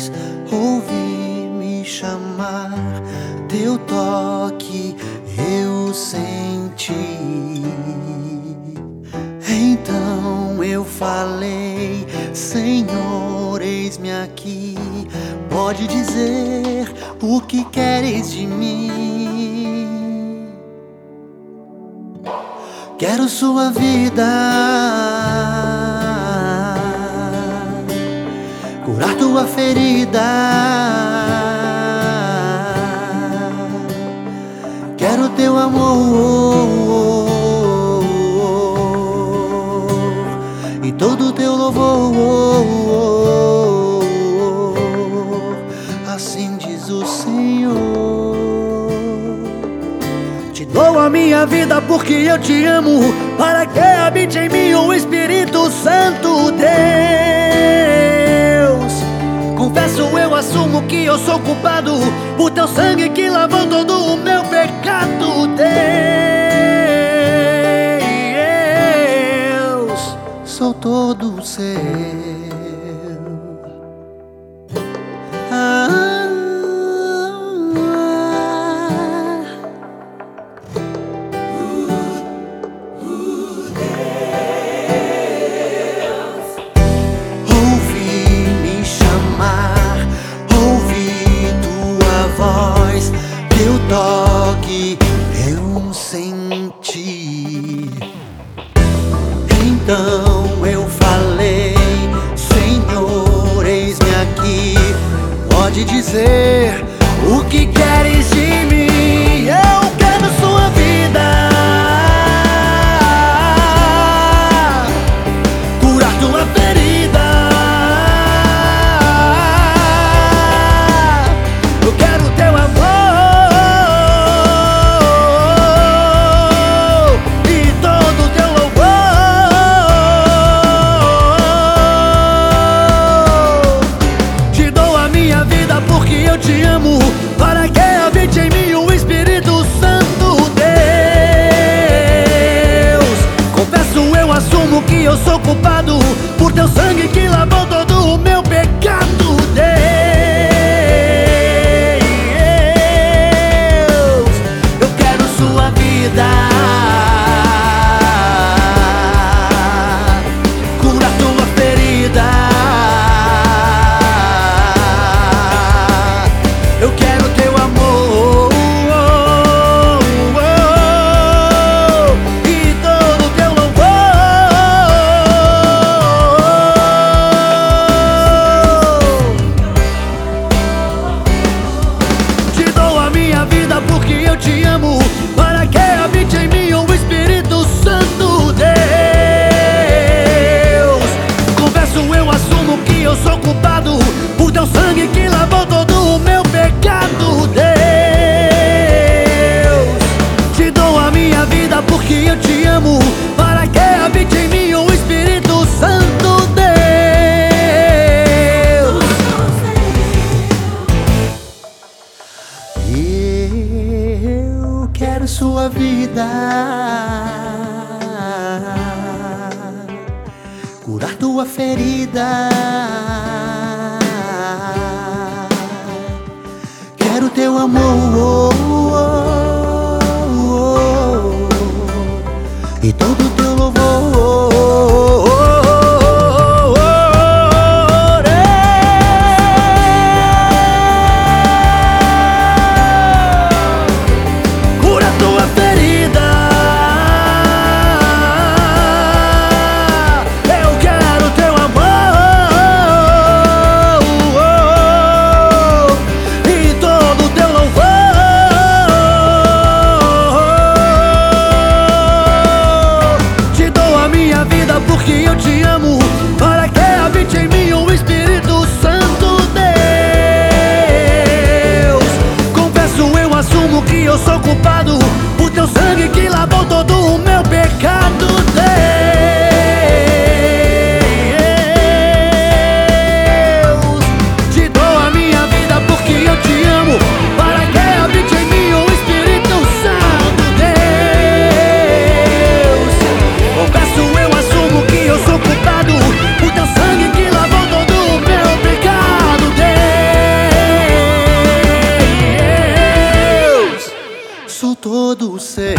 mais ouvir me chamar. Teu toque eu senti. Então eu falei, Senhor, eis-me aqui. Pode dizer o que queres de mim. Quero sua vida. sua ferida. Quero teu amor e todo teu louvor. Assim diz o Senhor. Te dou a minha vida porque eu te amo. Para que habite em mim eu sou culpado por teu sangue que lavou todo o say curar tua ferida. Quero teu amor. todo o ser.